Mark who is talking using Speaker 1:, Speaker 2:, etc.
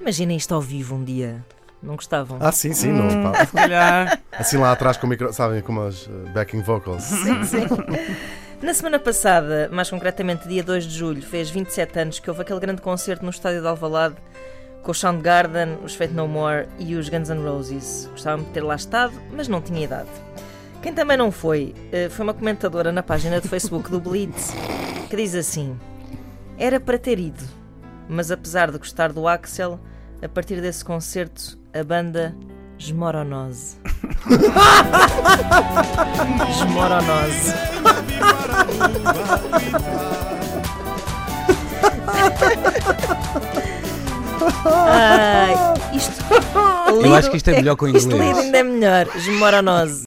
Speaker 1: Imaginem isto ao vivo um dia. Não gostavam?
Speaker 2: Ah, sim, sim, não. Pá.
Speaker 3: Hum.
Speaker 2: Assim lá atrás com o micro, sabem, como as eh, backing vocals.
Speaker 1: Sim, sim. Na semana passada, mais concretamente dia 2 de julho, fez 27 anos que houve aquele grande concerto no estádio de Alvalade com o Soundgarden, os Fate No More e os Guns N' Roses. Gostava de ter lá estado, mas não tinha idade. Quem também não foi, eh, foi uma comentadora na página do Facebook do Blitz que diz assim: Era para ter ido, mas apesar de gostar do Axel, a partir desse concerto a banda esmoronose. esmoronose. Ai, isto.
Speaker 3: Eu acho que isto é melhor com o
Speaker 1: Isto
Speaker 3: inglês.
Speaker 1: lido ainda é melhor. Esmoronose.